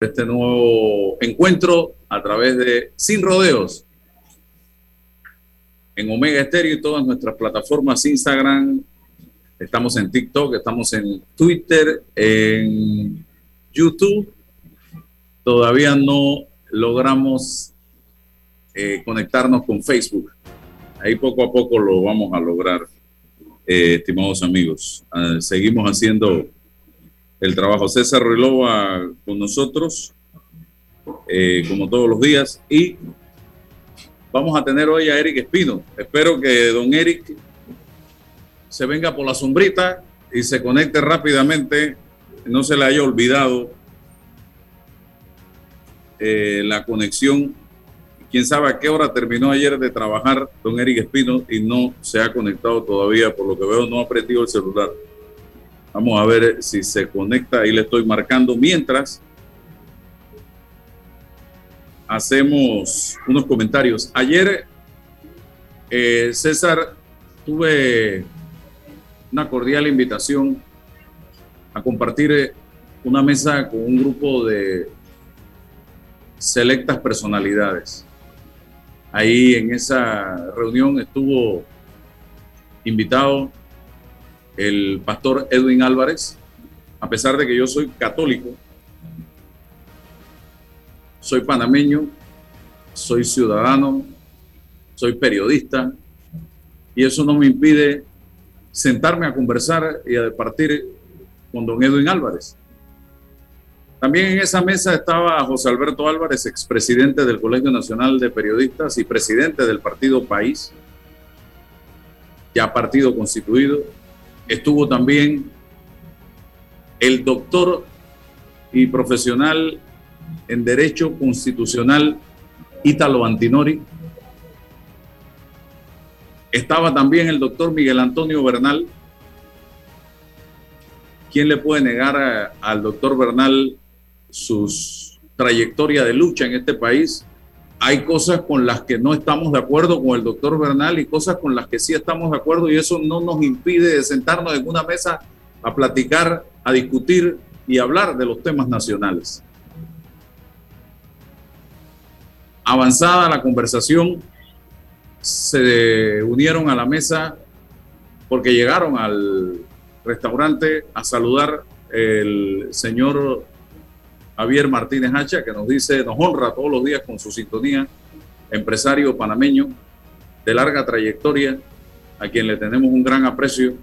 este nuevo encuentro a través de Sin Rodeos en Omega Estéreo y todas nuestras plataformas Instagram. Estamos en TikTok, estamos en Twitter, en YouTube. Todavía no logramos eh, conectarnos con Facebook. Ahí poco a poco lo vamos a lograr, eh, estimados amigos. Ah, seguimos haciendo el trabajo. César Relova con nosotros, eh, como todos los días, y vamos a tener hoy a Eric Espino. Espero que don Eric se venga por la sombrita y se conecte rápidamente, no se le haya olvidado eh, la conexión. Quién sabe a qué hora terminó ayer de trabajar don Eric Espino y no se ha conectado todavía, por lo que veo no ha aprendido el celular. Vamos a ver si se conecta. Ahí le estoy marcando. Mientras hacemos unos comentarios. Ayer, eh, César, tuve una cordial invitación a compartir eh, una mesa con un grupo de selectas personalidades. Ahí en esa reunión estuvo invitado el pastor Edwin Álvarez, a pesar de que yo soy católico, soy panameño, soy ciudadano, soy periodista, y eso no me impide sentarme a conversar y a departir con don Edwin Álvarez. También en esa mesa estaba José Alberto Álvarez, expresidente del Colegio Nacional de Periodistas y presidente del partido País, ya partido constituido, estuvo también el doctor y profesional en Derecho Constitucional Ítalo Antinori. Estaba también el doctor Miguel Antonio Bernal. ¿Quién le puede negar al doctor Bernal su trayectoria de lucha en este país? Hay cosas con las que no estamos de acuerdo con el doctor Bernal y cosas con las que sí estamos de acuerdo y eso no nos impide sentarnos en una mesa a platicar, a discutir y hablar de los temas nacionales. Avanzada la conversación, se unieron a la mesa porque llegaron al restaurante a saludar el señor Javier Martínez Hacha, que nos dice, nos honra todos los días con su sintonía, empresario panameño de larga trayectoria, a quien le tenemos un gran aprecio.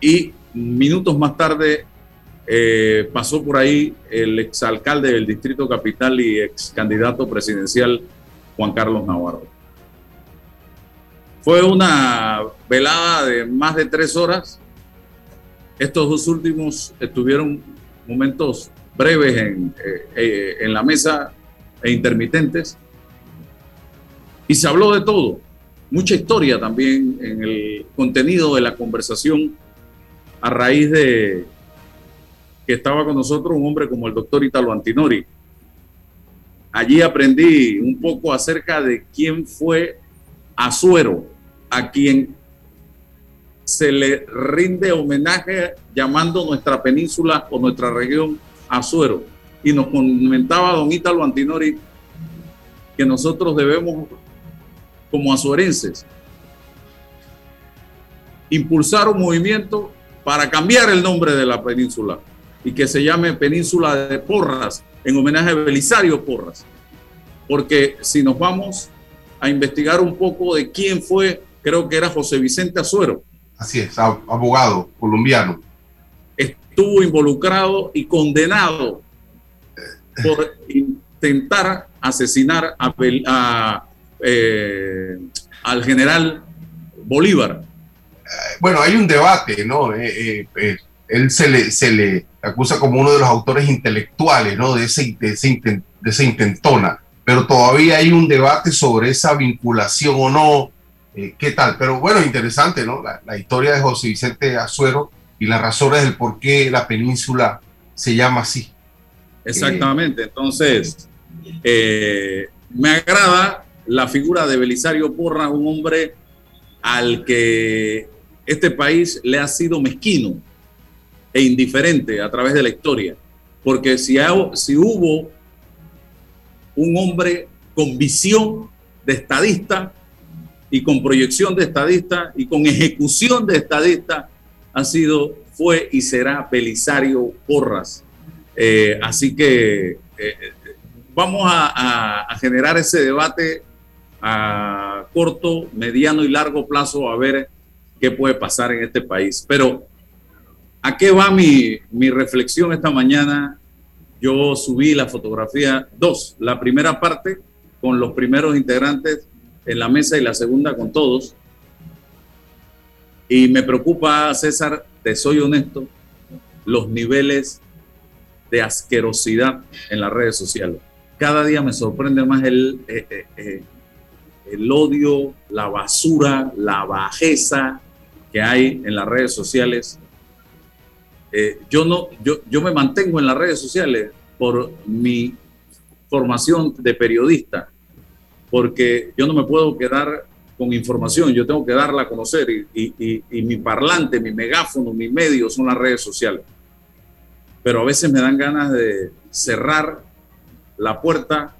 Y minutos más tarde eh, pasó por ahí el exalcalde del Distrito Capital y ex candidato presidencial Juan Carlos Navarro. Fue una velada de más de tres horas. Estos dos últimos estuvieron momentos breves en, eh, eh, la mesa e intermitentes. Y se habló de todo, mucha historia también en el contenido de la conversación a raíz de que estaba con nosotros un hombre como el doctor Italo Antinori. Allí aprendí un poco acerca de quién fue Azuero, a quien se le rinde homenaje llamando nuestra península o nuestra región Azuero. Y nos comentaba don Ítalo Antinori que nosotros debemos, como azuerenses, impulsar un movimiento para cambiar el nombre de la península y que se llame Península de Porras, en homenaje a Belisario Porras. Porque si nos vamos a investigar un poco de quién fue, creo que era José Vicente Azuero. Así es, abogado colombiano estuvo involucrado y condenado por intentar asesinar eh, al general Bolívar. Bueno, hay un debate, ¿no? Eh, eh, él se le, se le acusa como uno de los autores intelectuales, ¿no? De, ese, esa intentona, pero todavía hay un debate sobre esa vinculación o no, qué tal. Pero bueno, interesante, ¿no? La, la historia de José Vicente Azuero y las razones del por qué la península se llama así. Exactamente, entonces eh, me agrada la figura de Belisario Porras, un hombre al que este país le ha sido mezquino e indiferente a través de la historia. porque si, si hubo un hombre con visión de estadista y con proyección de estadista y con ejecución de estadista, ha sido, fue y será Belisario Porras. Eh, así que eh, vamos a, generar ese debate a corto, mediano y largo plazo a ver qué puede pasar en este país. Pero, ¿a qué va mi, mi reflexión esta mañana? Yo subí la fotografía dos, la primera parte con los primeros integrantes en la mesa y la segunda con todos. Y me preocupa, César, te soy honesto, los niveles de asquerosidad en las redes sociales cada día me sorprende más el, eh, eh, eh, el odio, la basura, la bajeza que hay en las redes sociales. yo, no, yo, yo me mantengo en las redes sociales por mi formación de periodista, porque yo no me puedo quedar con información, yo tengo que darla a conocer y, y, y, mi parlante, mi megáfono, mi medio son las redes sociales. Pero a veces me dan ganas de cerrar la puerta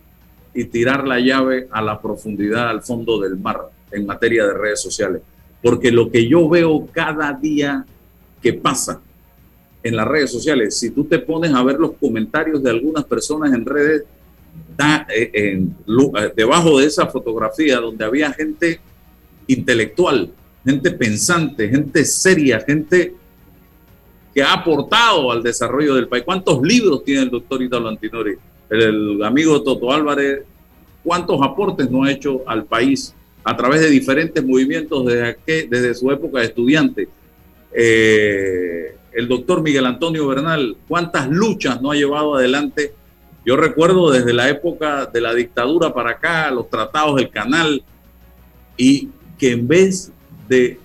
y tirar la llave a la profundidad, al fondo del mar en materia de redes sociales. Porque lo que yo veo cada día que pasa en las redes sociales, si tú te pones a ver los comentarios de algunas personas en redes, eh, en, eh, debajo de esa fotografía donde había gente intelectual, gente pensante, gente seria, gente que ha aportado al desarrollo del país. ¿Cuántos libros tiene el doctor Italo Antinori? el amigo Toto Álvarez, cuántos aportes no ha hecho al país a través de diferentes movimientos desde, desde su época de estudiante. Eh, el doctor Miguel Antonio Bernal, cuántas luchas no ha llevado adelante. Yo recuerdo desde la época de la dictadura para acá, los tratados del canal, y que en vez de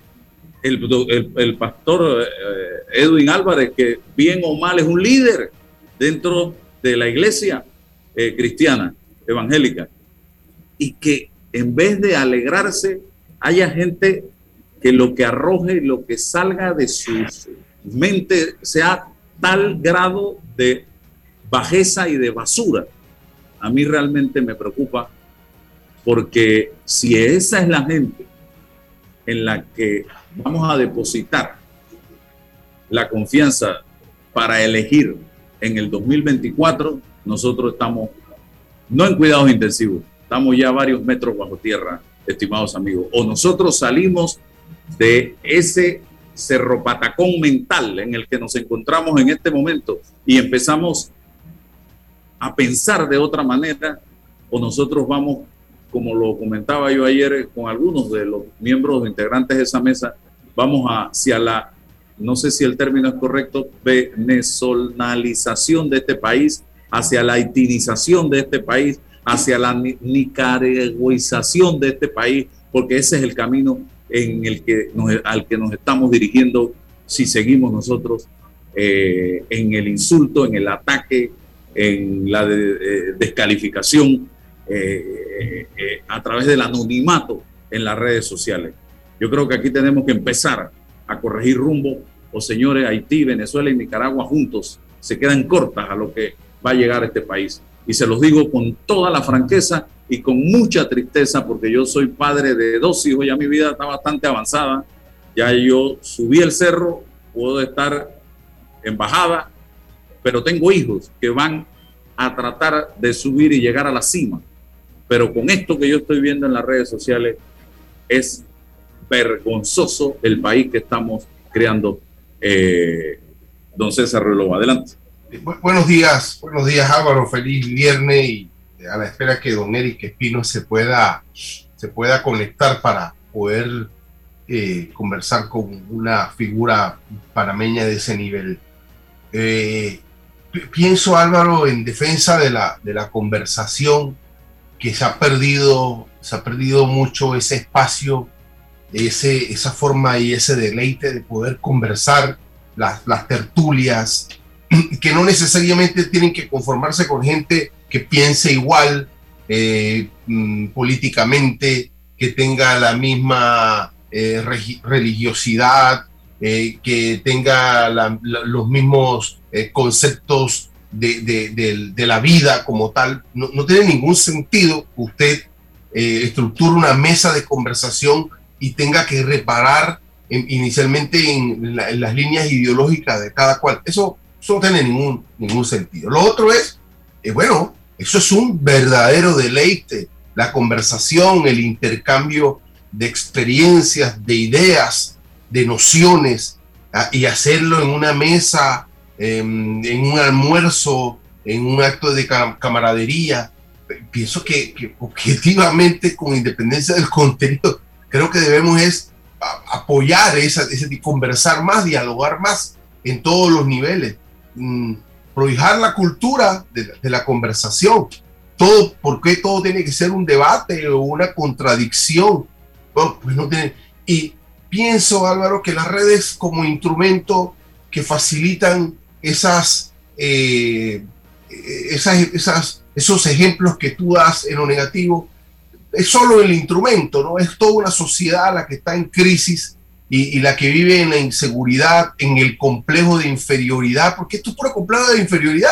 el, pastor eh, Edwin Álvarez, que bien o mal es un líder dentro de la iglesia, eh, cristiana, evangélica, y que en vez de alegrarse, haya gente que lo que arroje, lo que salga de su mente sea tal grado de bajeza y de basura. A mí realmente me preocupa porque si esa es la gente en la que vamos a depositar la confianza para elegir en el 2024, nosotros estamos no en cuidados intensivos, estamos ya varios metros bajo tierra, estimados amigos. O nosotros salimos de ese cerro patacón mental en el que nos encontramos en este momento y empezamos a pensar de otra manera, o nosotros vamos, como lo comentaba yo ayer con algunos de los miembros integrantes de esa mesa, vamos hacia la, no sé si el término es correcto, venezolanización de este país hacia la haitinización de este país, hacia la nicaragüización de este país, porque ese es el camino en el que al que nos estamos dirigiendo si seguimos nosotros eh, en el insulto, en el ataque, en la descalificación, eh, eh, a través del anonimato en las redes sociales. Yo creo que aquí tenemos que empezar a corregir rumbo, o señores, Haití, Venezuela y Nicaragua juntos se quedan cortas a lo que va a llegar a este país. Y se los digo con toda la franqueza y con mucha tristeza porque yo soy padre de dos hijos, ya mi vida está bastante avanzada, ya yo subí el cerro, puedo estar en bajada, pero tengo hijos que van a tratar de subir y llegar a la cima. Pero con esto que yo estoy viendo en las redes sociales, es vergonzoso el país que estamos creando. Eh, don César Relova, adelante. Buenos días, buenos días Álvaro, feliz viernes y a la espera que don Eric Espino se pueda, se pueda conectar para poder eh, conversar con una figura panameña de ese nivel. Eh, pienso Álvaro en defensa de la, de la conversación que se ha perdido, se ha perdido mucho ese espacio, ese, esa forma y ese deleite de poder conversar, las, las tertulias, que no necesariamente tienen que conformarse con gente que piense igual eh, mm, políticamente, que tenga la misma eh, religiosidad, eh, que tenga los mismos conceptos de, la vida como tal. No, tiene ningún sentido que usted eh, estructure una mesa de conversación y tenga que reparar inicialmente en, las líneas ideológicas de cada cual. Eso, no tiene ningún, ningún sentido. Lo otro es, eh, bueno, eso es un verdadero deleite, la conversación, el intercambio de experiencias, de ideas, de nociones, ah, y hacerlo en una mesa Em, en un almuerzo, en un acto de camaradería. Pienso que, objetivamente, con independencia del contenido, creo que debemos es apoyar esa, ese conversar más, dialogar más en todos los niveles, mm, la cultura de, la conversación. Todo, ¿Por qué todo tiene que ser un debate o una contradicción? pues no tiene, y pienso, Álvaro, que las redes como instrumento que facilitan esas, eh, esas, esas, esos ejemplos que tú das en lo negativo, es solo el instrumento, ¿no? Es toda una sociedad la que está en crisis y, la que vive en la inseguridad, en el complejo de inferioridad, porque esto es puro complejo de inferioridad.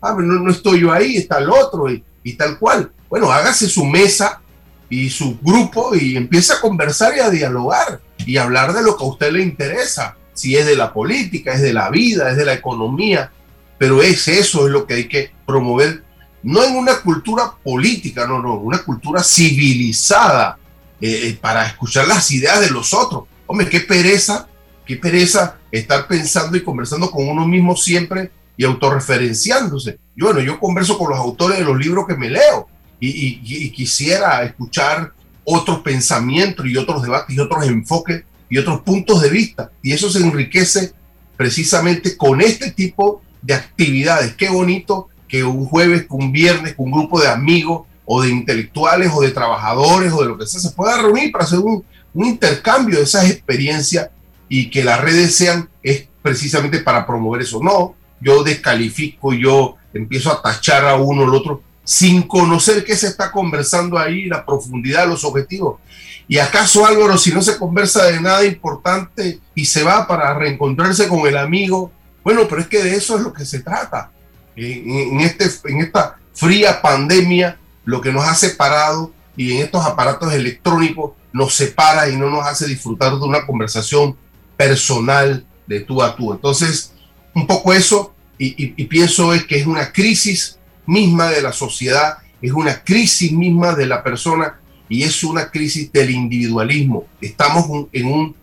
Ah, no, no, estoy yo ahí, está el otro y, y tal cual. Bueno, hágase su mesa y su grupo y empieza a conversar y a dialogar y hablar de lo que a usted le interesa si es de la política, es de la vida, es de la economía, pero es eso, es lo que hay que promover, no en una cultura política, no, no, una cultura civilizada eh, eh, para escuchar las ideas de los otros. Hombre, qué pereza, qué pereza estar pensando y conversando con uno mismo siempre y autorreferenciándose. Yo, bueno, yo converso con los autores de los libros que me leo y, y quisiera escuchar otros pensamientos y otros debates y otros enfoques y otros puntos de vista. Y eso se enriquece precisamente con este tipo de actividades. Qué bonito que un jueves, un viernes, un grupo de amigos o de intelectuales o de trabajadores o de lo que sea se pueda reunir para hacer un, intercambio de esas experiencias y que las redes sean es precisamente para promover eso. No, yo descalifico, yo empiezo a tachar a uno o al otro sin conocer qué se está conversando ahí, la profundidad, los objetivos. ¿Y acaso Álvaro, si no se conversa de nada importante y se va para reencontrarse con el amigo? Bueno, pero es que de eso es lo que se trata. En, este, en esta fría pandemia, lo que nos ha separado y en estos aparatos electrónicos nos separa y no nos hace disfrutar de una conversación personal de tú a tú. Entonces, un poco eso, y, y pienso es que es una crisis misma de la sociedad, es una crisis misma de la persona y es una crisis del individualismo. Estamos en un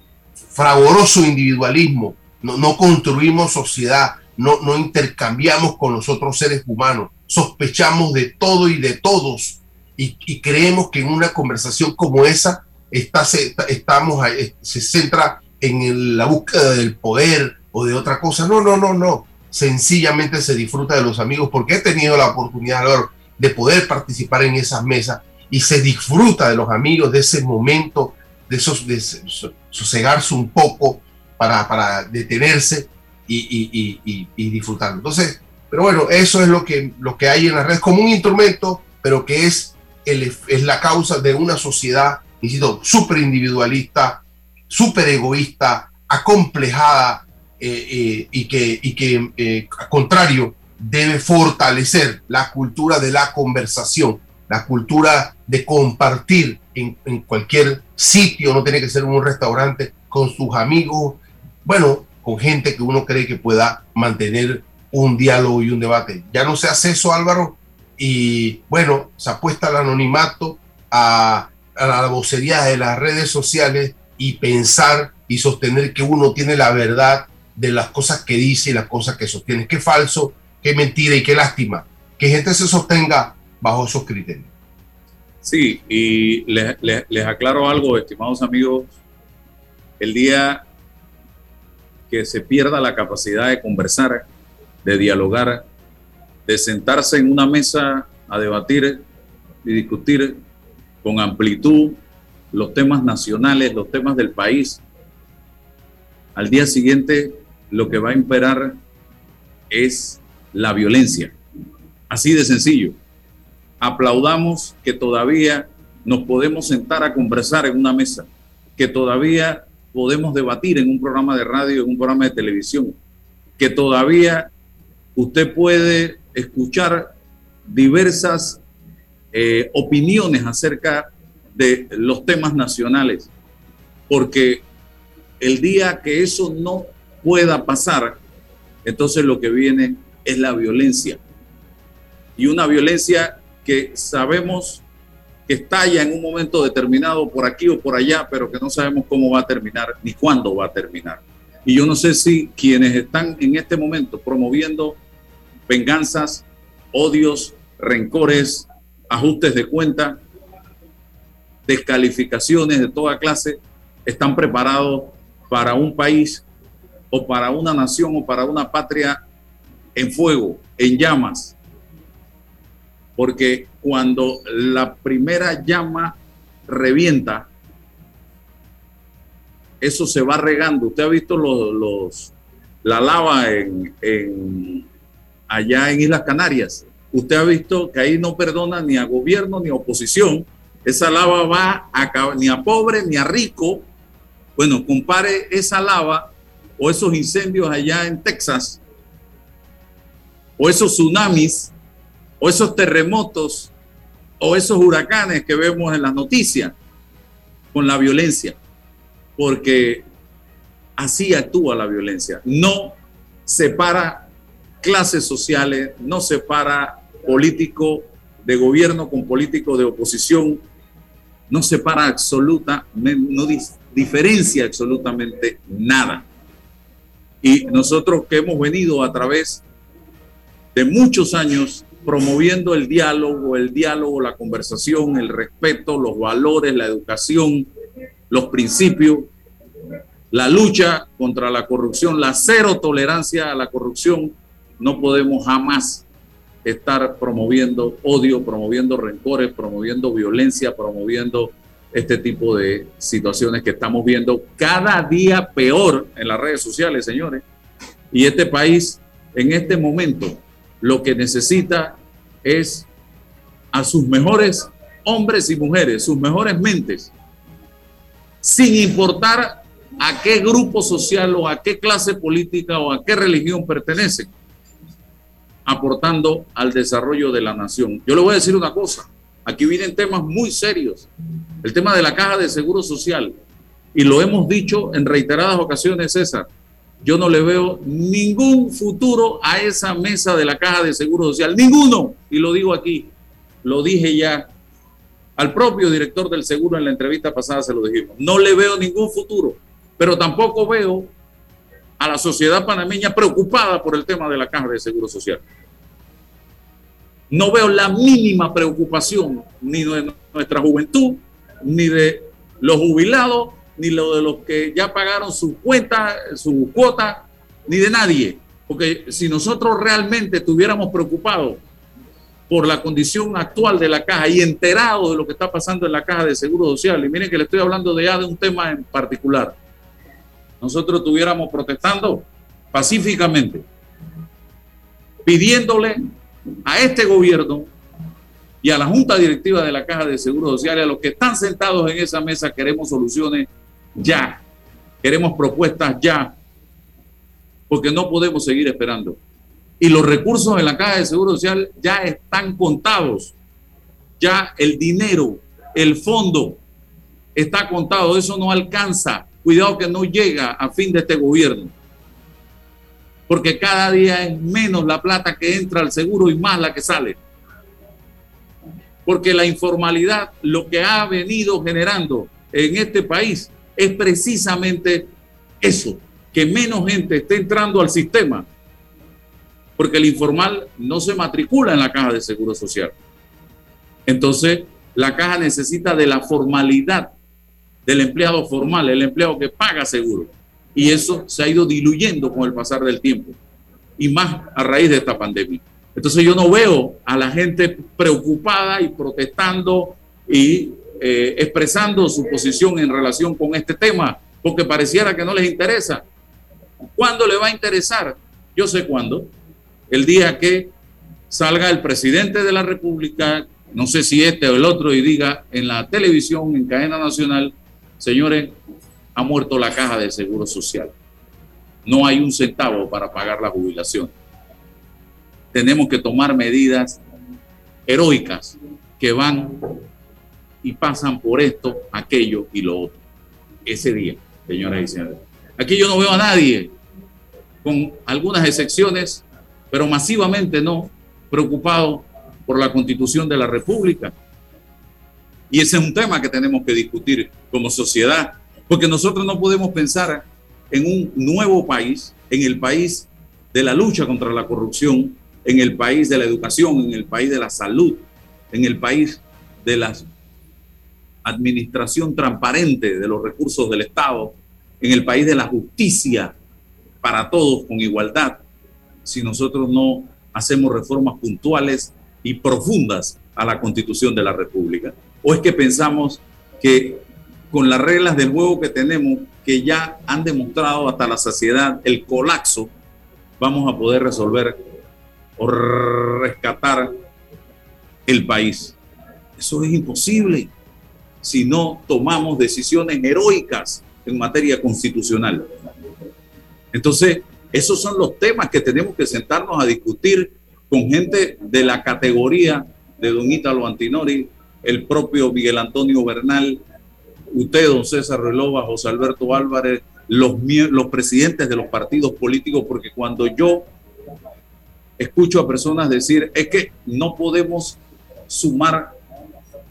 fragoroso individualismo, no, no construimos sociedad, no, no intercambiamos con los otros seres humanos, sospechamos de todo y de todos y, creemos que en una conversación como esa está, se, estamos, se centra en la búsqueda del poder o de otra cosa. No, no, no, no. Sencillamente se disfruta de los amigos porque he tenido la oportunidad de poder participar en esas mesas y se disfruta de los amigos, de ese momento, de, esos, de sosegarse un poco para, para detenerse y, y, y, disfrutar. Entonces, pero bueno, eso es lo que, lo que hay en la red como un instrumento, pero que es, el, es la causa de una sociedad, insisto, súper individualista, súper egoísta, acomplejada eh, eh, y que, y que eh, al contrario, debe fortalecer la cultura de la conversación, la cultura de compartir en, cualquier sitio, no tiene que ser un restaurante, con sus amigos, bueno, con gente que uno cree que pueda mantener un diálogo y un debate. Ya no se hace eso, Álvaro, y bueno, se apuesta al anonimato, a, a la vocería de las redes sociales y pensar y sostener que uno tiene la verdad de las cosas que dice y las cosas que sostiene. Qué falso, qué mentira y qué lástima. Que gente se sostenga bajo esos criterios. Sí, y les, aclaro algo, estimados amigos, el día que se pierda la capacidad de conversar, de dialogar, de sentarse en una mesa a debatir y discutir con amplitud los temas nacionales, los temas del país, al día siguiente lo que va a imperar es la violencia. Así de sencillo aplaudamos que todavía nos podemos sentar a conversar en una mesa, que todavía podemos debatir en un programa de radio, en un programa de televisión, que todavía usted puede escuchar diversas eh, opiniones acerca de los temas nacionales, porque el día que eso no pueda pasar, entonces lo que viene es la violencia. Y una violencia que sabemos que estalla en un momento determinado por aquí o por allá, pero que no sabemos cómo va a terminar ni cuándo va a terminar. Y yo no sé si quienes están en este momento promoviendo venganzas, odios, rencores, ajustes de cuenta, descalificaciones de toda clase, están preparados para un país o para una nación o para una patria en fuego, en llamas. Porque cuando la primera llama revienta, eso se va regando. Usted ha visto los, la lava en, allá en Islas Canarias. Usted ha visto que ahí no perdona ni a gobierno ni a oposición. Esa lava va a, ni a pobre ni a rico. Bueno, compare esa lava o esos incendios allá en Texas o esos tsunamis o esos terremotos o esos huracanes que vemos en las noticias con la violencia porque así actúa la violencia. No separa clases sociales, no separa político de gobierno con político de oposición, no separa absoluta, no diferencia absolutamente nada. Y nosotros que hemos venido a través de muchos años promoviendo el diálogo, el diálogo, la conversación, el respeto, los valores, la educación, los principios, la lucha contra la corrupción, la cero tolerancia a la corrupción, no podemos jamás estar promoviendo odio, promoviendo rencores, promoviendo violencia, promoviendo este tipo de situaciones que estamos viendo cada día peor en las redes sociales, señores. Y este país, en este momento, lo que necesita es a sus mejores hombres y mujeres, sus mejores mentes, sin importar a qué grupo social o a qué clase política o a qué religión pertenecen, aportando al desarrollo de la nación. Yo le voy a decir una cosa, aquí vienen temas muy serios, el tema de la caja de seguro social, y lo hemos dicho en reiteradas ocasiones, César, yo no le veo ningún futuro a esa mesa de la caja de seguro social, ninguno, y lo digo aquí, lo dije ya. Al propio director del seguro en la entrevista pasada se lo dijimos. No le veo ningún futuro, pero tampoco veo a la sociedad panameña preocupada por el tema de la caja de seguro social. No veo la mínima preocupación ni de nuestra juventud, ni de los jubilados, ni lo de los que ya pagaron su cuenta, su cuota, ni de nadie. Porque si nosotros realmente estuviéramos preocupados por la condición actual de la caja y enterado de lo que está pasando en la caja de seguro social. Y miren que le estoy hablando de ya de un tema en particular. Nosotros estuviéramos protestando pacíficamente, pidiéndole a este gobierno y a la junta directiva de la caja de seguro social, a los que están sentados en esa mesa, queremos soluciones ya, queremos propuestas ya, porque no podemos seguir esperando y los recursos en la caja de seguro social ya están contados. Ya el dinero, el fondo está contado, eso no alcanza. Cuidado que no llega a fin de este gobierno. Porque cada día es menos la plata que entra al seguro y más la que sale. Porque la informalidad lo que ha venido generando en este país es precisamente eso, que menos gente esté entrando al sistema porque el informal no se matricula en la caja de seguro social. Entonces, la caja necesita de la formalidad del empleado formal, el empleado que paga seguro. Y eso se ha ido diluyendo con el pasar del tiempo, y más a raíz de esta pandemia. Entonces yo no veo a la gente preocupada y protestando y eh, expresando su posición en relación con este tema, porque pareciera que no les interesa. ¿Cuándo le va a interesar? Yo sé cuándo el día que salga el presidente de la República, no sé si este o el otro, y diga en la televisión, en cadena nacional, señores, ha muerto la caja de seguro social. No hay un centavo para pagar la jubilación. tenemos que tomar medidas heroicas que van y pasan por esto, aquello y lo otro. Ese día, señoras y señores. Aquí yo no veo a nadie, con algunas excepciones, pero masivamente no, preocupado por la constitución de la República. Y ese es un tema que tenemos que discutir como sociedad, porque nosotros no podemos pensar en un nuevo país, en el país de la lucha contra la corrupción, en el país de la educación, en el país de la salud, en el país de la administración transparente de los recursos del Estado, en el país de la justicia para todos con igualdad, si nosotros no hacemos reformas puntuales y profundas a la constitución de la República. ¿O es que pensamos que con las reglas del juego que tenemos, que ya han demostrado hasta la saciedad el colapso, vamos a poder resolver o rescatar el país? Eso es imposible si no tomamos decisiones heroicas en materia constitucional. Entonces, esos son los temas que tenemos que sentarnos a discutir con gente de la categoría de don Ítalo Antinori, el propio Miguel Antonio Bernal, usted, don César Relova, José Alberto Álvarez, los, los presidentes de los partidos políticos, porque cuando yo escucho a personas decir, es que no podemos sumar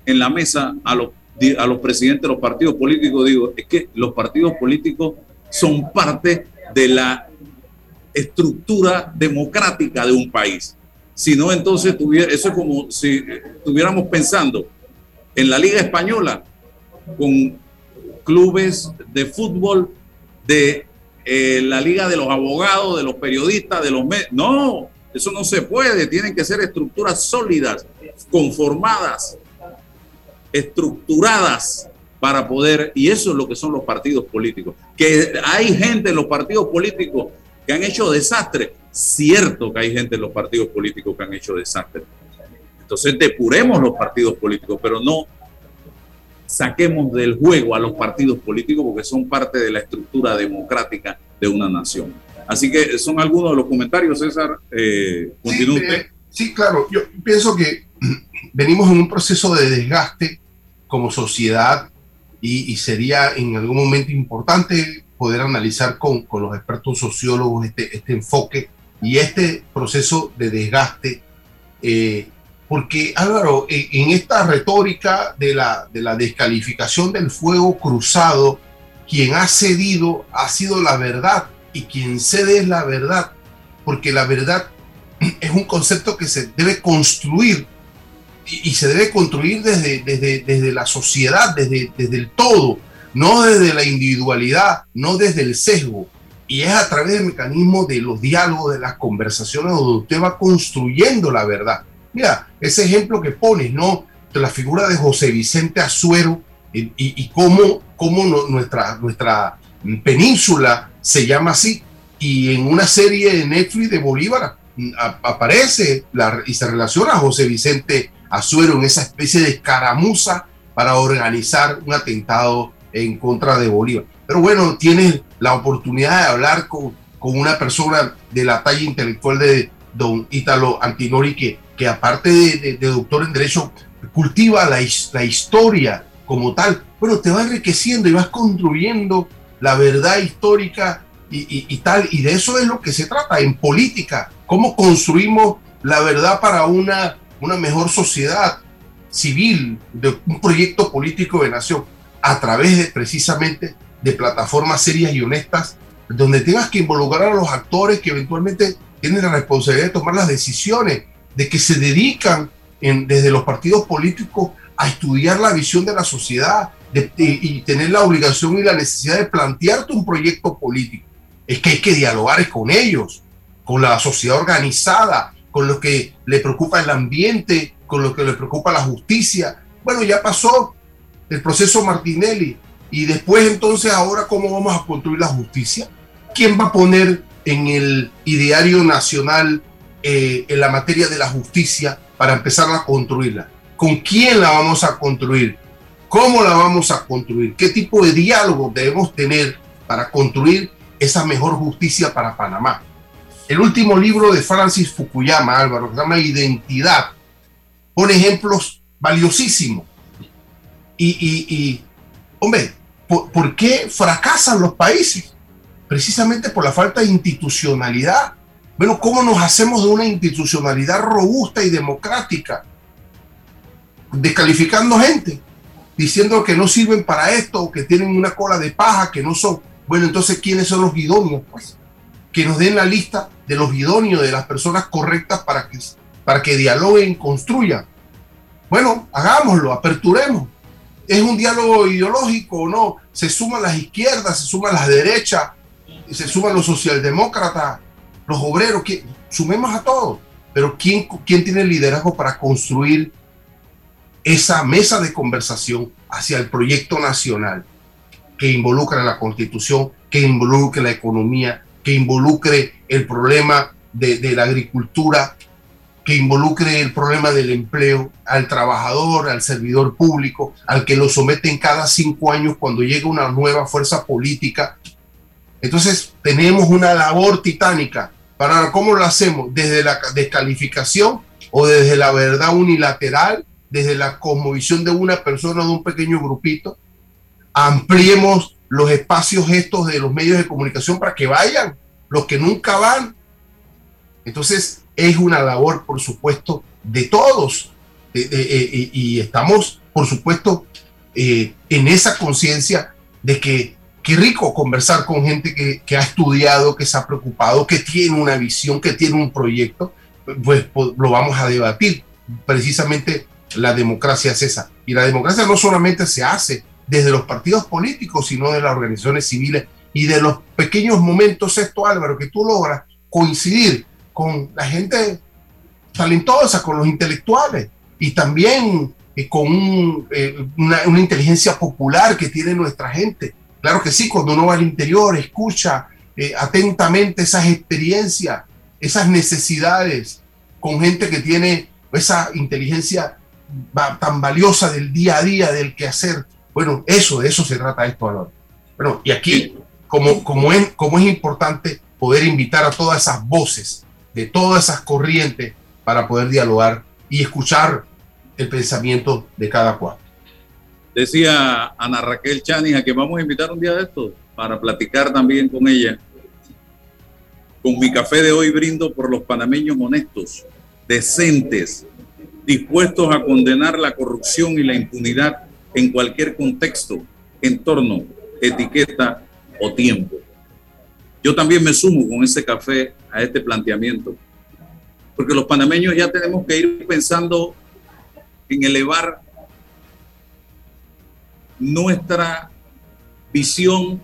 en la mesa a los, a los presidentes de los partidos políticos, digo, es que los partidos políticos son parte de la estructura democrática de un país. Si no, entonces eso es como si estuviéramos pensando en la Liga Española con clubes de fútbol de eh, la Liga de los Abogados, de los periodistas, de los medios. No, eso no se puede. Tienen que ser estructuras sólidas, conformadas, estructuradas para poder, y eso es lo que son los partidos políticos. Que hay gente en los partidos políticos que han hecho desastre. Cierto que hay gente en los partidos políticos que han hecho desastre. Entonces depuremos los partidos políticos, pero no saquemos del juego a los partidos políticos porque son parte de la estructura democrática de una nación. Así que son algunos de los comentarios, César. Eh, continúe sí, sí, claro. Yo pienso que venimos en un proceso de desgaste como sociedad y, sería en algún momento importante poder analizar con, con los expertos sociólogos este, este, enfoque y este proceso de desgaste. Eh, porque Álvaro, en, esta retórica de la, de la descalificación del fuego cruzado, quien ha cedido ha sido la verdad y quien cede es la verdad, porque la verdad es un concepto que se debe construir y, se debe construir desde, desde, desde la sociedad, desde, desde el todo, no desde la individualidad, no desde el sesgo. Y es a través del mecanismo de los diálogos, de las conversaciones, donde usted va construyendo la verdad. Mira, ese ejemplo que pones, ¿no? La figura de José Vicente Azuero y, y, cómo, cómo nuestra, nuestra península se llama así. Y en una serie de Netflix de Bolívar aparece la, y se relaciona a José Vicente Azuero en esa especie de escaramuza para organizar un atentado en contra de Bolívar. Pero bueno, tienes la oportunidad de hablar con, con una persona de la talla intelectual de don Ítalo Antinori, que, aparte de, doctor en Derecho, cultiva la, la historia como tal. Bueno, te va enriqueciendo y vas construyendo la verdad histórica y, y, tal. Y de eso es lo que se trata en política. Cómo construimos la verdad para una una mejor sociedad civil, de un proyecto político de nación, a través de precisamente de plataformas serias y honestas, donde tengas que involucrar a los actores que eventualmente tienen la responsabilidad de tomar las decisiones, de que se dedican desde los partidos políticos a estudiar la visión de la sociedad y tener la obligación y la necesidad de plantearte un proyecto político. Es que hay que dialogar con ellos, con la sociedad organizada, con lo que le preocupa el ambiente, con lo que le preocupa la justicia. Bueno, ya pasó el proceso Martinelli. Y después entonces, ahora, ¿cómo vamos a construir la justicia? ¿Quién va a poner en el ideario nacional eh, en la materia de la justicia para empezar a construirla? ¿Con quién la vamos a construir? ¿Cómo la vamos a construir? ¿Qué tipo de diálogo debemos tener para construir esa mejor justicia para Panamá? el último libro de Francis Fukuyama, Álvaro, que se llama Identidad, pone ejemplos valiosísimos. Y, hombre, ¿por, qué fracasan los países? Precisamente por la falta de institucionalidad. Bueno, ¿cómo nos hacemos de una institucionalidad robusta y democrática? Descalificando gente, diciendo que no sirven para esto, que tienen una cola de paja, que no son. Bueno, entonces, ¿quiénes son los idóneos? Pues que nos den la lista de los idóneos, de las personas correctas para que, para que dialoguen, construyan. Bueno, hagámoslo, aperturemos. ¿Es un diálogo ideológico o no? Se suman las izquierdas, se suman las derechas, se suman los socialdemócratas, los obreros, sumemos a todos. Pero ¿quién, ¿quién tiene liderazgo para construir esa mesa de conversación hacia el proyecto nacional que involucra la constitución, que involucre la economía, que involucre el problema de, de la agricultura, que involucre el problema del empleo al trabajador, al servidor público, al que lo someten cada cinco años cuando llega una nueva fuerza política. Entonces tenemos una labor titánica. Para cómo lo hacemos, desde la descalificación o desde la verdad unilateral, desde la cosmovisión de una persona o de un pequeño grupito. Ampliemos los espacios estos de los medios de comunicación para que vayan los que nunca van. Entonces, es una labor, por supuesto, de todos. y estamos, por supuesto, eh, en esa conciencia de que qué rico conversar con gente que, ha estudiado, que se ha preocupado, que tiene una visión, que tiene un proyecto, pues, pues lo vamos a debatir. Precisamente la democracia es esa. Y la democracia no solamente se hace desde los partidos políticos, sino de las organizaciones civiles y de los pequeños momentos, esto Álvaro, que tú logras coincidir con la gente talentosa, con los intelectuales y también eh, con eh, una, inteligencia popular que tiene nuestra gente. Claro que sí, cuando uno va al interior, escucha eh, atentamente esas experiencias, esas necesidades, con gente que tiene esa inteligencia tan valiosa del día a día, del quehacer. Bueno, eso, de eso se trata esto, Álvaro. Bueno, y aquí, como, como, es, como es importante poder invitar a todas esas voces de todas esas corrientes para poder dialogar y escuchar el pensamiento de cada cual. Decía Ana Raquel Chani a que vamos a invitar un día de esto para platicar también con ella. Con mi café de hoy brindo por los panameños honestos, decentes, dispuestos a condenar la corrupción y la impunidad en cualquier contexto, entorno, etiqueta o tiempo. Yo también me sumo con ese café a este planteamiento, porque los panameños ya tenemos que ir pensando en elevar nuestra visión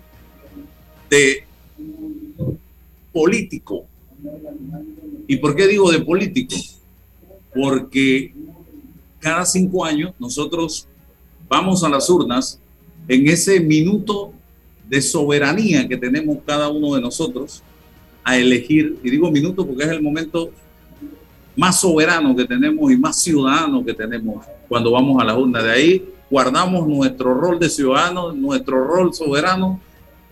de político. ¿Y por qué digo de político? Porque cada cinco años nosotros vamos a las urnas en ese minuto de soberanía que tenemos cada uno de nosotros a elegir, y digo minuto porque es el momento más soberano que tenemos y más ciudadano que tenemos cuando vamos a la urna. De ahí guardamos nuestro rol de ciudadano, nuestro rol soberano,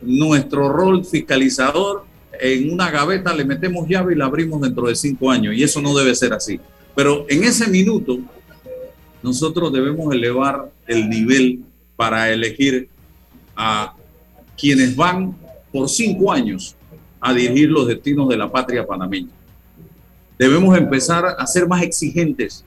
nuestro rol fiscalizador. En una gaveta le metemos llave y la abrimos dentro de cinco años y eso no debe ser así. Pero en ese minuto nosotros debemos elevar el nivel para elegir a quienes van por cinco años a dirigir los destinos de la patria panameña. Debemos empezar a ser más exigentes,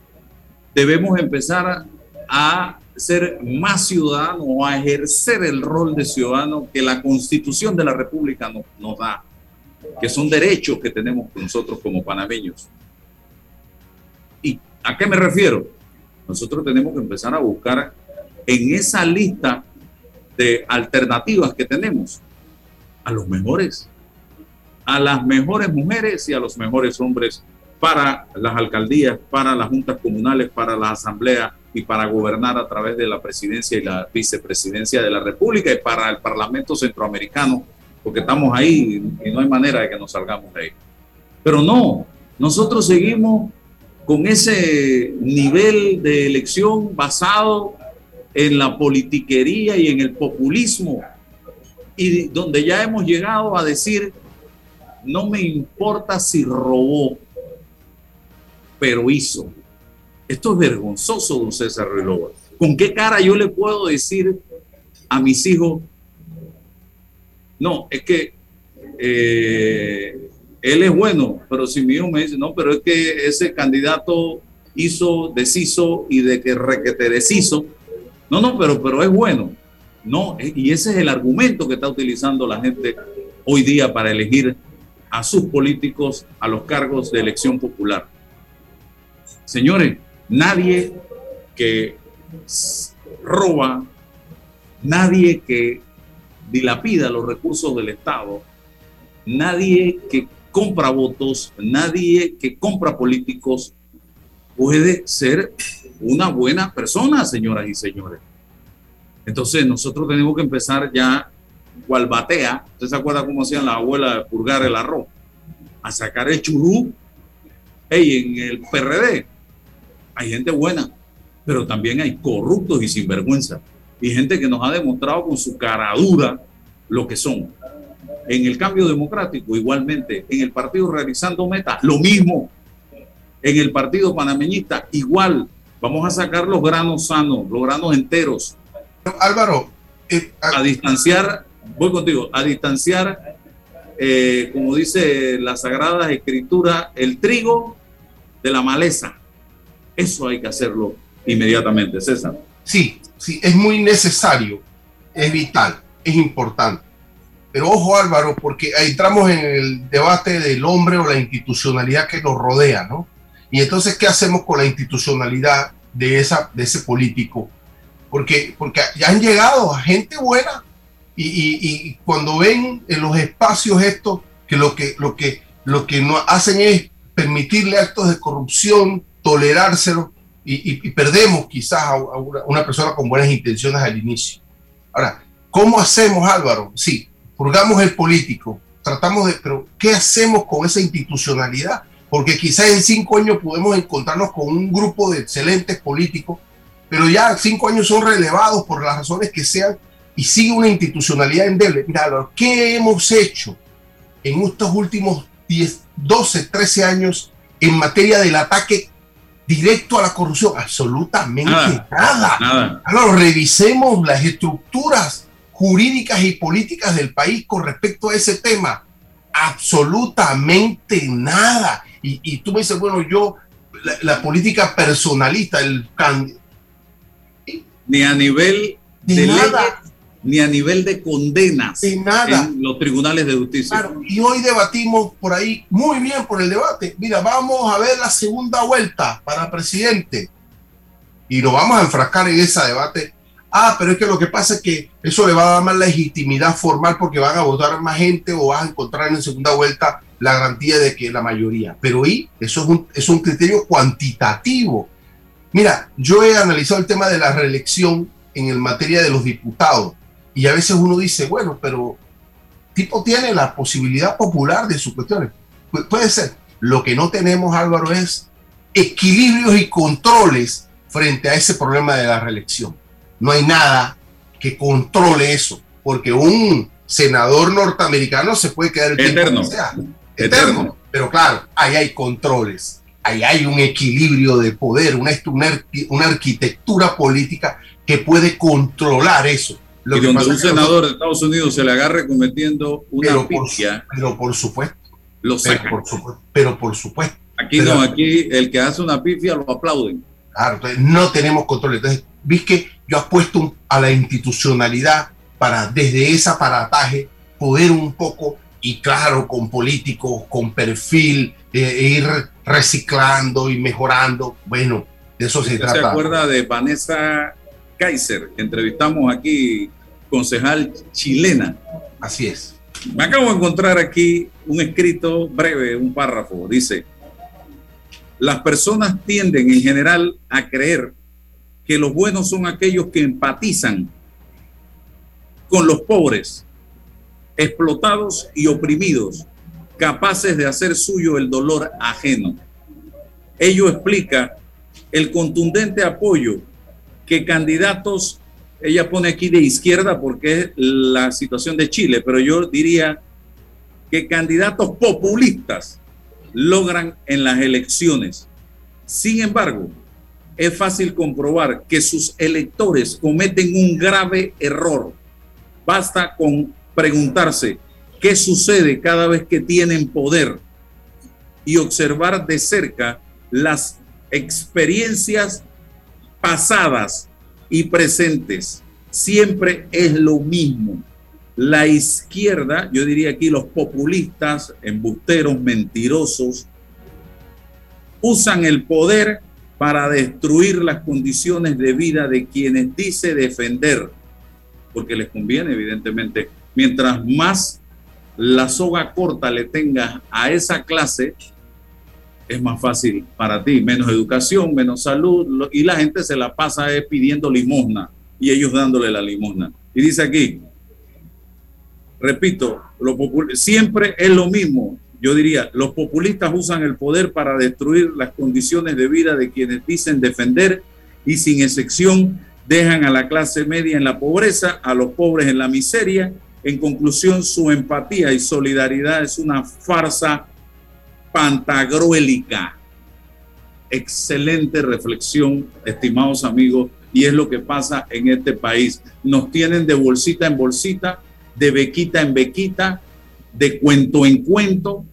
debemos empezar a ser más ciudadanos o a ejercer el rol de ciudadano que la constitución de la República nos, nos da, que son derechos que tenemos nosotros como panameños. ¿Y a qué me refiero? Nosotros tenemos que empezar a buscar en esa lista de alternativas que tenemos a los mejores, a las mejores mujeres y a los mejores hombres para las alcaldías, para las juntas comunales, para la asamblea y para gobernar a través de la presidencia y la vicepresidencia de la República y para el Parlamento Centroamericano, porque estamos ahí y no hay manera de que nos salgamos de ahí. Pero no, nosotros seguimos con ese nivel de elección basado en la politiquería y en el populismo, y donde ya hemos llegado a decir no me importa si robó, pero hizo. Esto es vergonzoso, don César Relova. ¿Con qué cara yo le puedo decir a mis hijos, no, es que eh, él es bueno, pero si mi hijo me dice, no, pero es que ese candidato hizo, deshizo y de que requete deshizo, no, no, pero, pero es bueno. No, y ese es el argumento que está utilizando la gente hoy día para elegir a sus políticos a los cargos de elección popular. Señores, nadie que roba, nadie que dilapida los recursos del Estado, nadie que compra votos, nadie que compra políticos puede ser una buena persona, señoras y señores. Entonces nosotros tenemos que empezar ya, cual batea, ¿usted se acuerda cómo hacían la abuela de purgar el arroz? A sacar el churú. Hey, en el PRD hay gente buena, pero también hay corruptos y sinvergüenza. Y gente que nos ha demostrado con su cara dura lo que son. En el cambio democrático, igualmente. En el partido realizando metas, lo mismo. En el partido panameñista, igual. Vamos a sacar los granos sanos, los granos enteros. Álvaro, eh, a, distanciar, voy contigo, a distanciar, eh, como dice la Sagrada Escritura, el trigo de la maleza. Eso hay que hacerlo inmediatamente, César. Sí, sí, es muy necesario, es vital, es importante. Pero ojo Álvaro, porque entramos en el debate del hombre o la institucionalidad que nos rodea, ¿no? Y entonces, ¿qué hacemos con la institucionalidad de, esa, de ese político? Porque, porque ya han llegado a gente buena y, y, cuando ven en los espacios estos que lo que, lo que, lo que no hacen es permitirle actos de corrupción, tolerárselo y, perdemos quizás a una persona con buenas intenciones al inicio. Ahora, ¿cómo hacemos Álvaro? Sí, purgamos el político, tratamos de, pero ¿qué hacemos con esa institucionalidad? Porque quizás en cinco años podemos encontrarnos con un grupo de excelentes políticos, pero ya cinco años son relevados por las razones que sean y sigue una institucionalidad endeble. Mira, ¿qué hemos hecho en estos últimos 10, 12, 13 años en materia del ataque directo a la corrupción? Absolutamente nada. nada. nada. revisemos las estructuras jurídicas y políticas del país con respecto a ese tema? Absolutamente nada. Y, tú me dices, bueno, yo, la, política personalista, el Ni a nivel de, nada. Ni a nivel de condenas nada. en los tribunales de justicia. y hoy debatimos por ahí, muy bien por el debate. Mira, vamos a ver la segunda vuelta para presidente. Y nos vamos a enfrascar en ese debate ah, pero es que lo que pasa es que eso le va a dar más legitimidad formal porque van a votar más gente o vas a encontrar en segunda vuelta la garantía de que la mayoría. Pero ahí eso es un, es un criterio cuantitativo. Mira, yo he analizado el tema de la reelección en el materia de los diputados y a veces uno dice, bueno, pero tipo tiene la posibilidad popular de sus cuestiones. puede ser. Lo que no tenemos, Álvaro, es equilibrios y controles frente a ese problema de la reelección no hay nada que controle eso, porque un senador norteamericano se puede quedar el eterno, sea, eterno. Pero claro, ahí hay controles, ahí hay un equilibrio de poder, una, una, arquitectura política que puede controlar eso. Lo y que donde un senador de Estados Unidos se le agarre cometiendo una pero pifia, pero por supuesto. Lo Pero por, supuesto, pero por supuesto. Aquí no, aquí el que hace una pifia lo aplauden. Claro, entonces no tenemos control. Entonces, ¿viste que yo apuesto a la institucionalidad para desde ese aparataje poder un poco, y claro, con políticos, con perfil, eh, ir reciclando y mejorando. Bueno, de eso se trata. ¿Se acuerda de Vanessa Kaiser, que entrevistamos aquí, concejal chilena? Así es. Me acabo de encontrar aquí un escrito breve, un párrafo. Dice, las personas tienden en general a creer que los buenos son aquellos que empatizan con los pobres, explotados y oprimidos, capaces de hacer suyo el dolor ajeno. Ello explica el contundente apoyo que candidatos, ella pone aquí de izquierda porque es la situación de Chile, pero yo diría que candidatos populistas logran en las elecciones. Sin embargo, es fácil comprobar que sus electores cometen un grave error. Basta con preguntarse qué sucede cada vez que tienen poder y observar de cerca las experiencias pasadas y presentes. Siempre es lo mismo. La izquierda, yo diría aquí los populistas, embusteros, mentirosos, usan el poder para destruir las condiciones de vida de quienes dice defender, porque les conviene, evidentemente. Mientras más la soga corta le tengas a esa clase, es más fácil para ti, menos educación, menos salud, y la gente se la pasa pidiendo limosna y ellos dándole la limosna. Y dice aquí, repito, siempre es lo mismo. Yo diría, los populistas usan el poder para destruir las condiciones de vida de quienes dicen defender y sin excepción dejan a la clase media en la pobreza, a los pobres en la miseria. En conclusión, su empatía y solidaridad es una farsa pantagruélica. Excelente reflexión, estimados amigos, y es lo que pasa en este país. Nos tienen de bolsita en bolsita, de bequita en bequita, de cuento en cuento,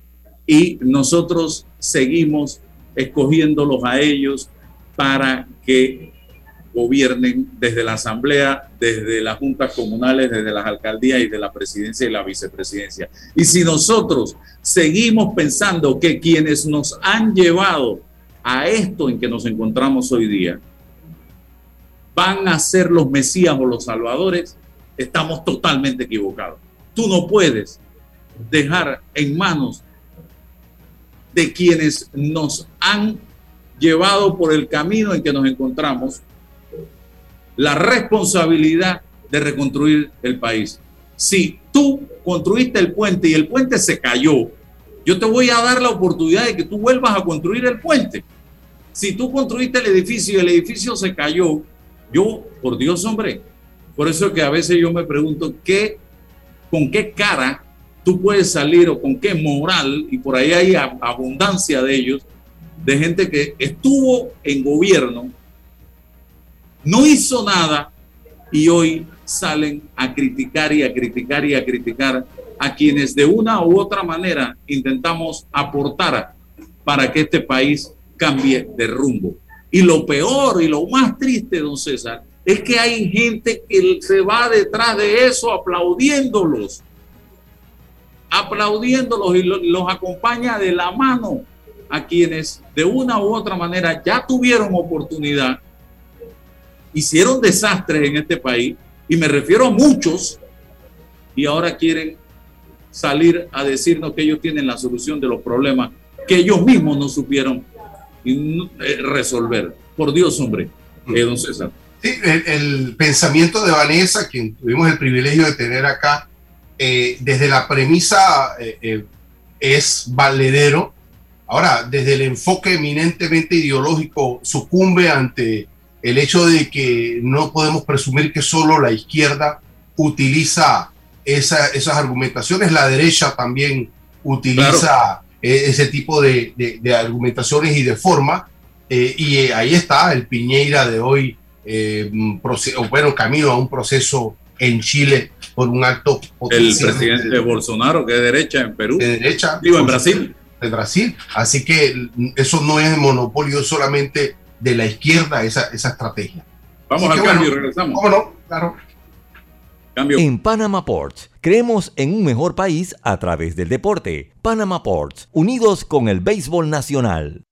y nosotros seguimos escogiéndolos a ellos para que gobiernen desde la asamblea, desde las juntas comunales, desde las alcaldías y de la presidencia y la vicepresidencia. Y si nosotros seguimos pensando que quienes nos han llevado a esto en que nos encontramos hoy día van a ser los mesías o los salvadores, estamos totalmente equivocados. Tú no puedes dejar en manos de quienes nos han llevado por el camino en que nos encontramos la responsabilidad de reconstruir el país. Si tú construiste el puente y el puente se cayó, yo te voy a dar la oportunidad de que tú vuelvas a construir el puente. Si tú construiste el edificio y el edificio se cayó, yo, por Dios, hombre, por eso que a veces yo me pregunto qué, con qué cara tú puedes salir o con qué moral, y por ahí hay abundancia de ellos, de gente que estuvo en gobierno no hizo nada y hoy salen a criticar y a criticar y a criticar a quienes de una u otra manera intentamos aportar para que este país cambie de rumbo. Y lo peor y lo más triste, don César, es que hay gente que se va detrás de eso aplaudiéndolos, aplaudiéndolos y los acompaña de la mano a quienes de una u otra manera ya tuvieron oportunidad hicieron desastres en este país, y me refiero a muchos, y ahora quieren salir a decirnos que ellos tienen la solución de los problemas que ellos mismos no supieron eh, resolver. Por Dios, hombre, eh, don César. Sí, el, pensamiento de Vanessa, quien tuvimos el privilegio de tener acá, eh, desde la premisa es valedero. Ahora, desde el enfoque eminentemente ideológico, sucumbe ante el hecho de que no podemos presumir que solo la izquierda utiliza esas argumentaciones, la derecha también utiliza e, ese tipo de, argumentaciones y de forma, eh, y eh, ahí está el Piñeira de hoy, eh, bueno, camino a un proceso en Chile por un acto. El presidente Bolsonaro, que es derecha en Perú. De derecha. Digo, en Brasil. En Brasil. Así que eso no es monopolio solamente de la izquierda esa, esa estrategia. Vamos al cambio y regresamos. ¿Cómo Claro. Cambio. En Panama Ports, creemos en un mejor país a través del deporte. Panama Ports, unidos con el béisbol nacional.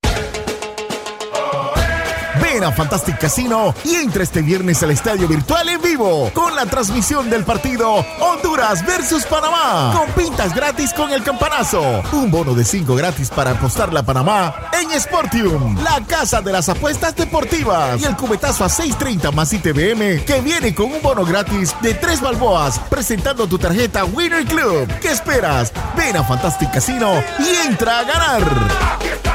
Ven a Fantastic Casino y entra este viernes al estadio virtual en vivo con la transmisión del partido Honduras versus Panamá. Con pintas gratis con el campanazo. Un bono de 5 gratis para apostar a Panamá en Sportium, la casa de las apuestas deportivas. Y el cubetazo a 6.30 más ITBM que viene con un bono gratis de 3 balboas presentando tu tarjeta Winner Club. ¿Qué esperas? Ven a Fantastic Casino y entra a ganar.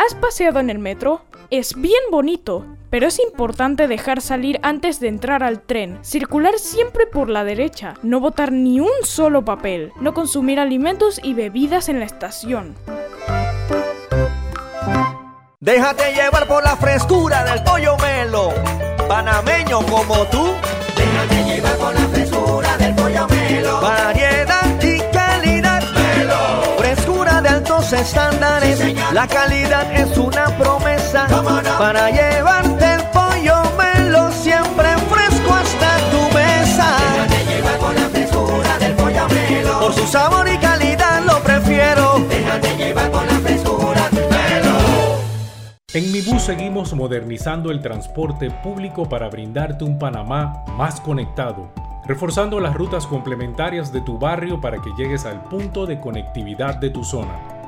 ¿Has paseado en el metro? Es bien bonito, pero es importante dejar salir antes de entrar al tren, circular siempre por la derecha, no botar ni un solo papel, no consumir alimentos y bebidas en la estación. Déjate llevar por la frescura del pollo melo, panameño como tú. Déjate llevar por la frescura del pollo melo. Estándares. la calidad es una promesa para llevarte el pollo melo siempre fresco hasta tu mesa. Déjate llevar con la frescura del pollo melo. Por su sabor y calidad lo prefiero. Déjate llevar con la frescura del melo. En Mi Bus seguimos modernizando el transporte público para brindarte un Panamá más conectado reforzando las rutas complementarias de tu barrio para que llegues al punto de conectividad de tu zona.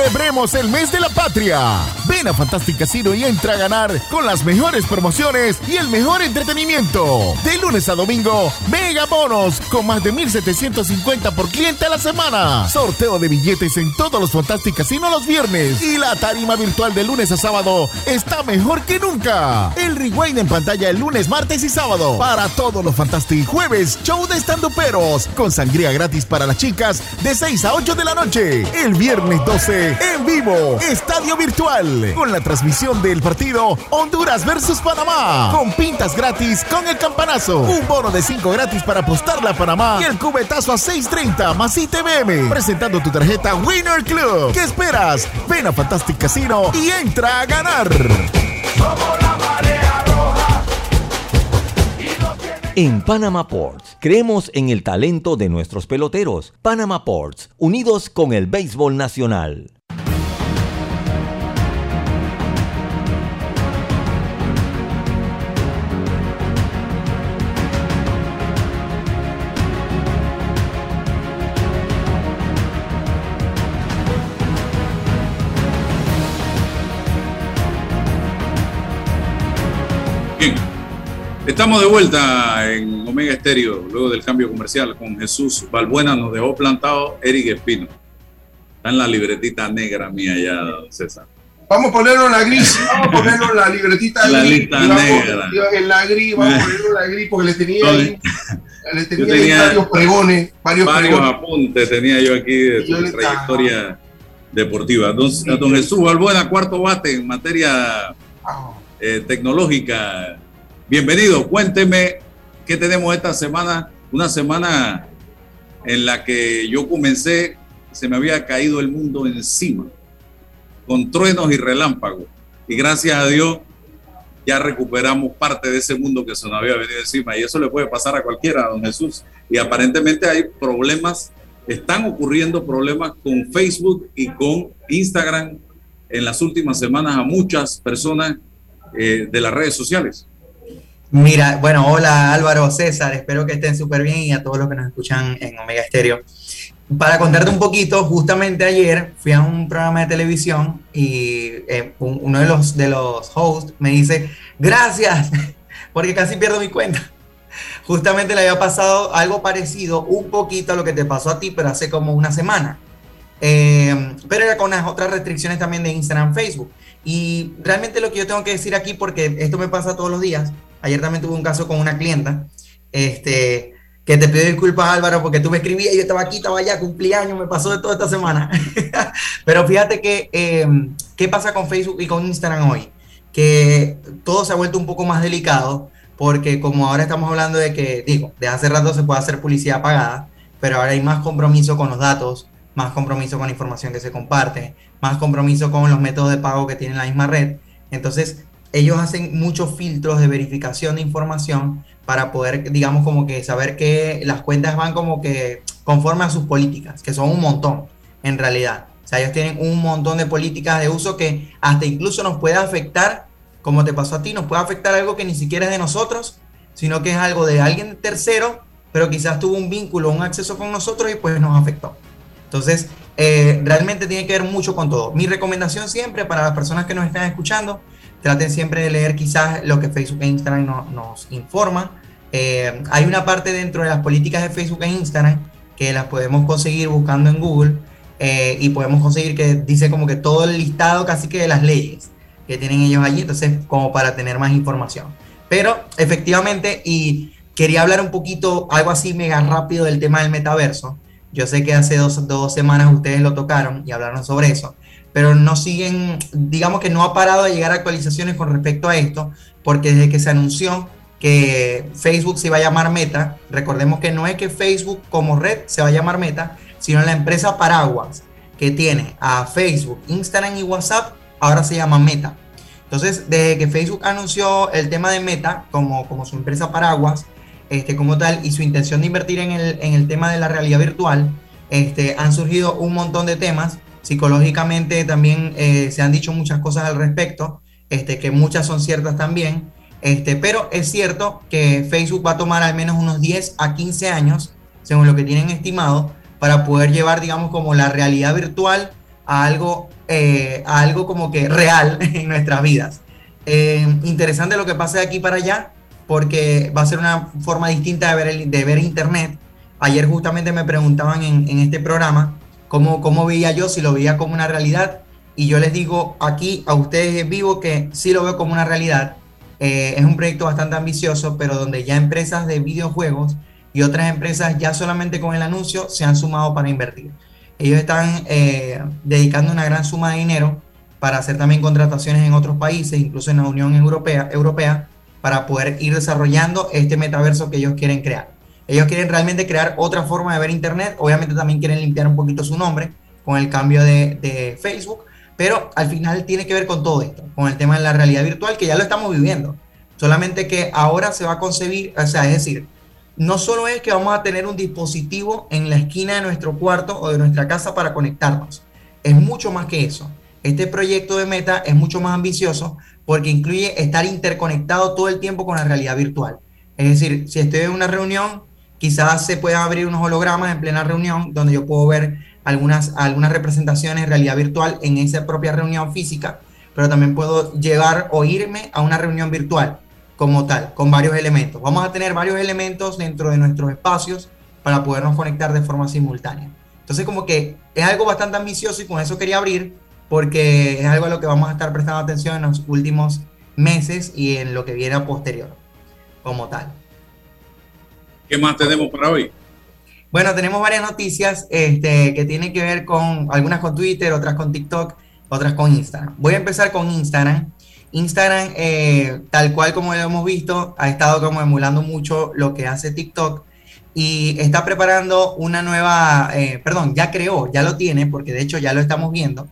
Celebremos el mes de la patria. Ven a Fantastic Casino y entra a ganar con las mejores promociones y el mejor entretenimiento. De lunes a domingo, mega bonos con más de 1750 por cliente a la semana. Sorteo de billetes en todos los Fantastic Casino los viernes. Y la tarima virtual de lunes a sábado está mejor que nunca. El rewind en pantalla el lunes, martes y sábado. Para todos los Fantastic jueves, show de peros con sangría gratis para las chicas de 6 a 8 de la noche. El viernes 12 en vivo, estadio virtual, con la transmisión del partido Honduras versus Panamá, con pintas gratis con el campanazo, un bono de 5 gratis para apostarle a Panamá y el cubetazo a 6.30 más ITBM, presentando tu tarjeta Winner Club. ¿Qué esperas? Ven a Fantastic Casino y entra a ganar. En Panama Ports, creemos en el talento de nuestros peloteros. Panama Ports, unidos con el béisbol nacional. Estamos de vuelta en Omega Estéreo, luego del cambio comercial con Jesús Balbuena, nos dejó plantado Eric Espino. Está en la libretita negra mía ya, César. Vamos a ponerlo en la gris, vamos a ponerlo en la libretita la lista negra. En la gris, vamos a ponerlo en la gris porque le tenía ahí, le tenía, varios pregones, varios, apuntes tenía yo aquí de su trayectoria deportiva. Don, don Jesús Balbuena, cuarto bate en materia ah. Eh, tecnológica Bienvenido, cuénteme qué tenemos esta semana, una semana en la que yo comencé, se me había caído el mundo encima, con truenos y relámpagos. Y gracias a Dios ya recuperamos parte de ese mundo que se nos había venido encima. Y eso le puede pasar a cualquiera, don Jesús. Y aparentemente hay problemas, están ocurriendo problemas con Facebook y con Instagram en las últimas semanas a muchas personas eh, de las redes sociales. Mira, bueno, hola Álvaro, César, espero que estén súper bien y a todos los que nos escuchan en Omega Estéreo. Para contarte un poquito, justamente ayer fui a un programa de televisión y eh, uno de los, de los hosts me dice, gracias, porque casi pierdo mi cuenta. Justamente le había pasado algo parecido, un poquito a lo que te pasó a ti, pero hace como una semana. Eh, pero era con las otras restricciones también de Instagram, Facebook. Y realmente lo que yo tengo que decir aquí, porque esto me pasa todos los días, Ayer también tuve un caso con una clienta, este, que te pido disculpas Álvaro porque tú me escribías yo estaba aquí, estaba allá, cumpleaños, me pasó de toda esta semana. Pero fíjate que, em, ¿qué pasa con Facebook y con Instagram hoy? Que todo se ha vuelto un poco más delicado porque como ahora estamos hablando de que, digo, de hace rato se puede hacer publicidad pagada, pero ahora hay más compromiso con los datos, más compromiso con la información que se comparte, más compromiso con los métodos de pago que tiene la misma red. Entonces, ellos hacen muchos filtros de verificación de información para poder, digamos, como que saber que las cuentas van como que conforme a sus políticas, que son un montón, en realidad. O sea, ellos tienen un montón de políticas de uso que hasta incluso nos puede afectar, como te pasó a ti, nos puede afectar algo que ni siquiera es de nosotros, sino que es algo de alguien tercero, pero quizás tuvo un vínculo, un acceso con nosotros y pues nos afectó. Entonces, eh, realmente tiene que ver mucho con todo. Mi recomendación siempre para las personas que nos están escuchando, traten siempre de leer quizás lo que Facebook e Instagram nos informan. Eh, hay una parte dentro de las políticas de Facebook e Instagram que las podemos conseguir buscando en Google eh, y podemos conseguir que dice como que todo el listado casi que de las leyes que tienen ellos allí, entonces como para tener más información. Pero efectivamente, y quería hablar un poquito, algo así mega rápido del tema del metaverso. Yo sé que hace dos, semanas ustedes lo tocaron y hablaron sobre eso pero no siguen, digamos que no ha parado de llegar actualizaciones con respecto a esto, porque desde que se anunció que Facebook se iba a llamar Meta, recordemos que no es que Facebook como red se va a llamar Meta, sino la empresa Paraguas que tiene a Facebook, Instagram y WhatsApp, ahora se llama Meta. Entonces, desde que Facebook anunció el tema de Meta como, como su empresa Paraguas, este, como tal, y su intención de invertir en el, en el tema de la realidad virtual, este, han surgido un montón de temas Psicológicamente también eh, se han dicho muchas cosas al respecto, este, que muchas son ciertas también, este, pero es cierto que Facebook va a tomar al menos unos 10 a 15 años, según lo que tienen estimado, para poder llevar, digamos, como la realidad virtual a algo, eh, a algo como que real en nuestras vidas. Eh, interesante lo que pase de aquí para allá, porque va a ser una forma distinta de ver, de ver Internet. Ayer justamente me preguntaban en, en este programa cómo, veía yo, si lo veía como una realidad. Y yo les digo aquí a ustedes en vivo que sí lo veo como una realidad. Eh, es un proyecto bastante ambicioso, pero donde ya empresas de videojuegos y otras empresas ya solamente con el anuncio se han sumado para invertir. Ellos están eh, dedicando una gran suma de dinero para hacer también contrataciones en otros países, incluso en la Unión Europea, Europea para poder ir desarrollando este metaverso que ellos quieren crear. Ellos quieren realmente crear otra forma de ver Internet. Obviamente también quieren limpiar un poquito su nombre con el cambio de, Facebook. Pero al final tiene que ver con todo esto, con el tema de la realidad virtual, que ya lo estamos viviendo. Solamente que ahora se va a concebir, o sea, es decir, no solo es que vamos a tener un dispositivo en la esquina de nuestro cuarto o de nuestra casa para conectarnos. Es mucho más que eso. Este proyecto de Meta es mucho más ambicioso porque incluye estar interconectado todo el tiempo con la realidad virtual. Es decir, si estoy en una reunión, Quizás se puedan abrir unos hologramas en plena reunión donde yo puedo ver algunas, algunas representaciones de realidad virtual en esa propia reunión física, pero también puedo llegar o irme a una reunión virtual como tal, con varios elementos. Vamos a tener varios elementos dentro de nuestros espacios para podernos conectar de forma simultánea. Entonces como que es algo bastante ambicioso y con eso quería abrir porque es algo a lo que vamos a estar prestando atención en los últimos meses y en lo que viene a posterior como tal. ¿Qué más tenemos para hoy? Bueno, tenemos varias noticias este, que tienen que ver con algunas con Twitter, otras con TikTok, otras con Instagram. Voy a empezar con Instagram Instagram, eh, tal cual como lo hemos visto, ha estado como emulando mucho lo que hace TikTok y está preparando una nueva, eh, perdón, ya creó, ya lo tiene, porque de hecho ya lo estamos viendo,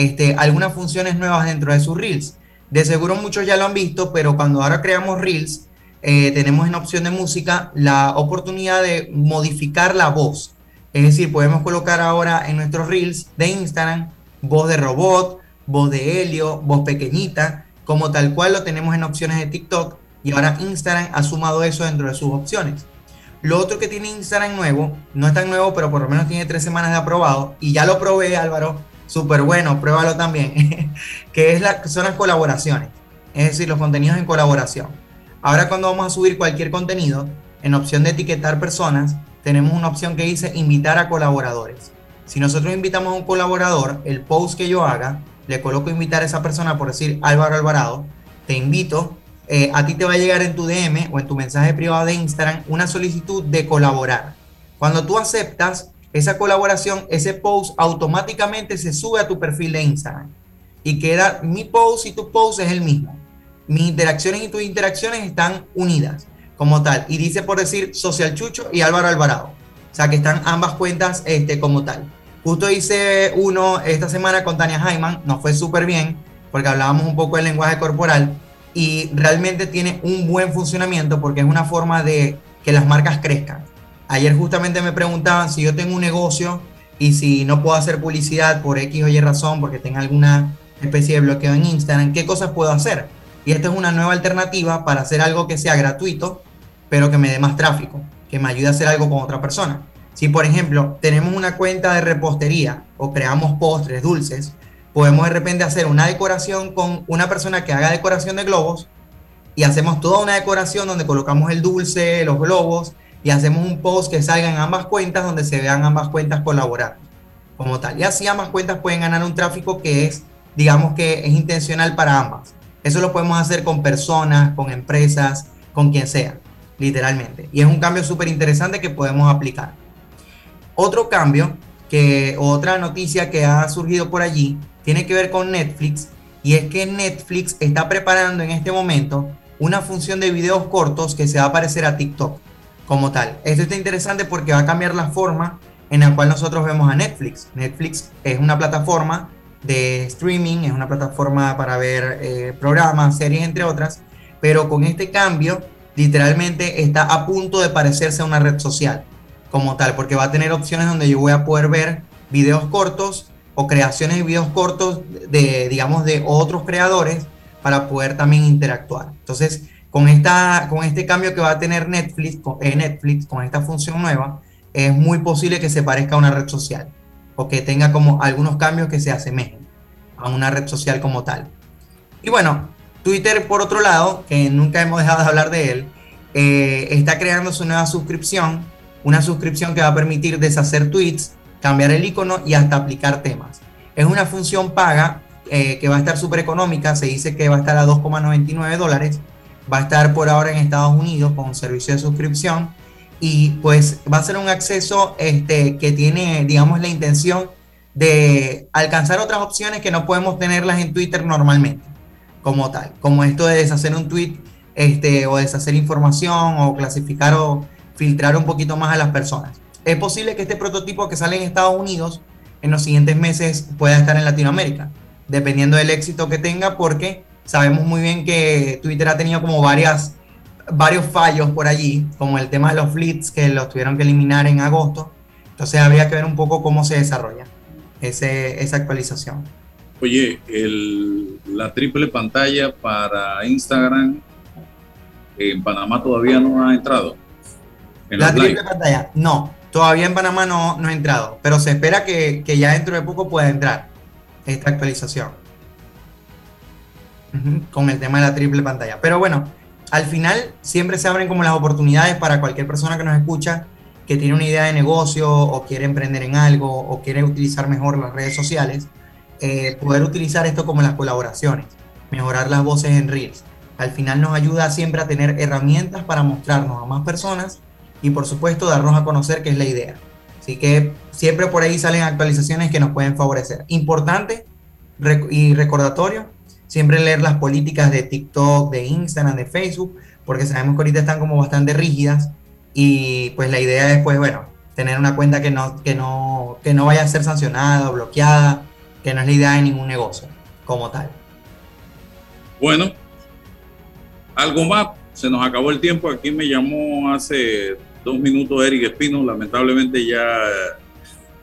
este, algunas funciones nuevas dentro de sus Reels. De seguro muchos ya lo han visto, pero cuando ahora creamos Reels, eh, tenemos en opción de música la oportunidad de modificar la voz. Es decir, podemos colocar ahora en nuestros Reels de Instagram voz de robot, voz de helio, voz pequeñita, como tal cual lo tenemos en opciones de TikTok y ahora Instagram ha sumado eso dentro de sus opciones. Lo otro que tiene Instagram nuevo, no es tan nuevo, pero por lo menos tiene tres semanas de aprobado y ya lo probé Álvaro, súper bueno, pruébalo también, que es la, son las colaboraciones, es decir, los contenidos en colaboración. Ahora cuando vamos a subir cualquier contenido, en opción de etiquetar personas, tenemos una opción que dice invitar a colaboradores. Si nosotros invitamos a un colaborador, el post que yo haga, le coloco invitar a esa persona por decir Álvaro Alvarado, te invito, eh, a ti te va a llegar en tu DM o en tu mensaje privado de Instagram una solicitud de colaborar. Cuando tú aceptas esa colaboración, ese post automáticamente se sube a tu perfil de Instagram y queda mi post y tu post es el mismo. Mis interacciones y tus interacciones están unidas como tal. Y dice por decir Social Chucho y Álvaro Alvarado. O sea que están ambas cuentas este, como tal. Justo hice uno esta semana con Tania Jaiman, nos fue súper bien, porque hablábamos un poco del lenguaje corporal y realmente tiene un buen funcionamiento porque es una forma de que las marcas crezcan. Ayer justamente me preguntaban si yo tengo un negocio y si no puedo hacer publicidad por X o Y razón, porque tenga alguna especie de bloqueo en Instagram, ¿qué cosas puedo hacer? Y esta es una nueva alternativa para hacer algo que sea gratuito, pero que me dé más tráfico, que me ayude a hacer algo con otra persona. Si, por ejemplo, tenemos una cuenta de repostería o creamos postres dulces, podemos de repente hacer una decoración con una persona que haga decoración de globos y hacemos toda una decoración donde colocamos el dulce, los globos y hacemos un post que salga en ambas cuentas donde se vean ambas cuentas colaborar como tal. Y así ambas cuentas pueden ganar un tráfico que es, digamos que es intencional para ambas. Eso lo podemos hacer con personas, con empresas, con quien sea, literalmente. Y es un cambio súper interesante que podemos aplicar. Otro cambio, que otra noticia que ha surgido por allí, tiene que ver con Netflix, y es que Netflix está preparando en este momento una función de videos cortos que se va a aparecer a TikTok como tal. Esto está interesante porque va a cambiar la forma en la cual nosotros vemos a Netflix. Netflix es una plataforma de streaming, es una plataforma para ver eh, programas, series, entre otras, pero con este cambio literalmente está a punto de parecerse a una red social como tal, porque va a tener opciones donde yo voy a poder ver videos cortos o creaciones de videos cortos de, digamos, de otros creadores para poder también interactuar. Entonces, con, esta, con este cambio que va a tener Netflix, con, eh, Netflix, con esta función nueva, es muy posible que se parezca a una red social o que tenga como algunos cambios que se asemejen a una red social como tal. Y bueno, Twitter, por otro lado, que nunca hemos dejado de hablar de él, eh, está creando su nueva suscripción una suscripción que va a permitir deshacer tweets, cambiar el icono y hasta aplicar temas. Es una función paga eh, que va a estar súper económica, se dice que va a estar a 2,99 dólares, va a estar por ahora en Estados Unidos con un servicio de suscripción y pues va a ser un acceso este, que tiene, digamos, la intención de alcanzar otras opciones que no podemos tenerlas en Twitter normalmente, como tal, como esto de deshacer un tweet este, o deshacer información o clasificar o filtrar un poquito más a las personas. Es posible que este prototipo que sale en Estados Unidos en los siguientes meses pueda estar en Latinoamérica, dependiendo del éxito que tenga, porque sabemos muy bien que Twitter ha tenido como varias, varios fallos por allí, como el tema de los fleets que los tuvieron que eliminar en agosto. Entonces habría que ver un poco cómo se desarrolla ese, esa actualización. Oye, la triple pantalla para Instagram en Panamá todavía no ha entrado la triple pantalla, no, todavía en Panamá no, no ha entrado, pero se espera que, ya dentro de poco pueda entrar esta actualización. Con el tema de la triple pantalla. Pero bueno, al final siempre se abren como las oportunidades para cualquier persona que nos escucha que tiene una idea de negocio o quiere emprender en algo o quiere utilizar mejor las redes sociales, eh, poder utilizar esto como las colaboraciones, mejorar las voces en Reels. Al final nos ayuda siempre a tener herramientas para mostrarnos a más personas y por supuesto darnos a conocer qué es la idea. Así que siempre por ahí salen actualizaciones que nos pueden favorecer. Importante y recordatorio, siempre leer las políticas de TikTok, de Instagram, de Facebook, porque sabemos que ahorita están como bastante rígidas y pues la idea es pues bueno, tener una cuenta que no, que no, que no vaya a ser sancionada o bloqueada, que no es la idea de ningún negocio como tal. Bueno, algo más, se nos acabó el tiempo, aquí me llamó hace dos minutos Eric Espino, lamentablemente ya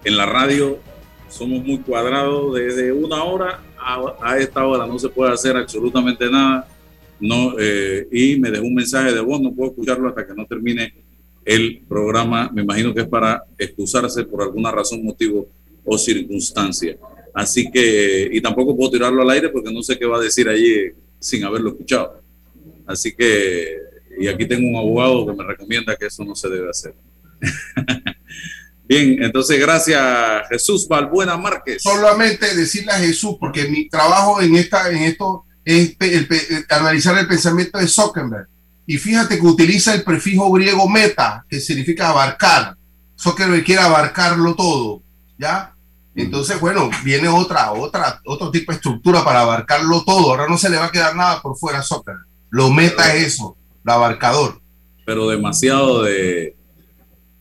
en la radio somos muy cuadrados desde una hora a, esta hora no se puede hacer absolutamente nada. No, eh, y me dejó un mensaje de voz, no puedo escucharlo hasta que no termine el programa. Me imagino que es para excusarse por alguna razón, motivo o circunstancia. Así que, y tampoco puedo tirarlo al aire porque no sé qué va a decir allí sin haberlo escuchado. Así que, y aquí tengo un abogado que me recomienda que eso no se debe hacer. Bien, entonces gracias Jesús Balbuena Márquez. Solamente decirle a Jesús, porque mi trabajo en, esta, en esto es analizar el pensamiento de Zuckerberg. Y fíjate que utiliza el prefijo griego meta, que significa abarcar. Zuckerberg quiere abarcarlo todo, ¿ya? Entonces, bueno, viene otra, otra, otro tipo de estructura para abarcarlo todo. Ahora no se le va a quedar nada por fuera a Zuckerberg. Lo meta es eso, lo abarcador. Pero demasiado de,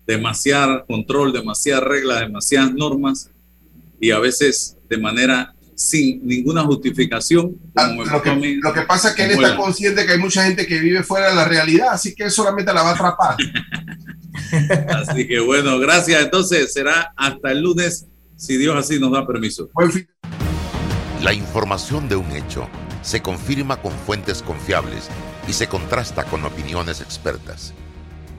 demasiado control, demasiadas reglas, demasiadas normas y a veces de manera sin ninguna justificación. Ah, lo, que, pasa es que él está consciente que hay mucha gente que vive fuera de la realidad, así que él solamente la va a atrapar. así que bueno, gracias. Entonces será hasta el lunes, si Dios así nos da permiso. La información de un hecho se confirma con fuentes confiables y se contrasta con opiniones expertas.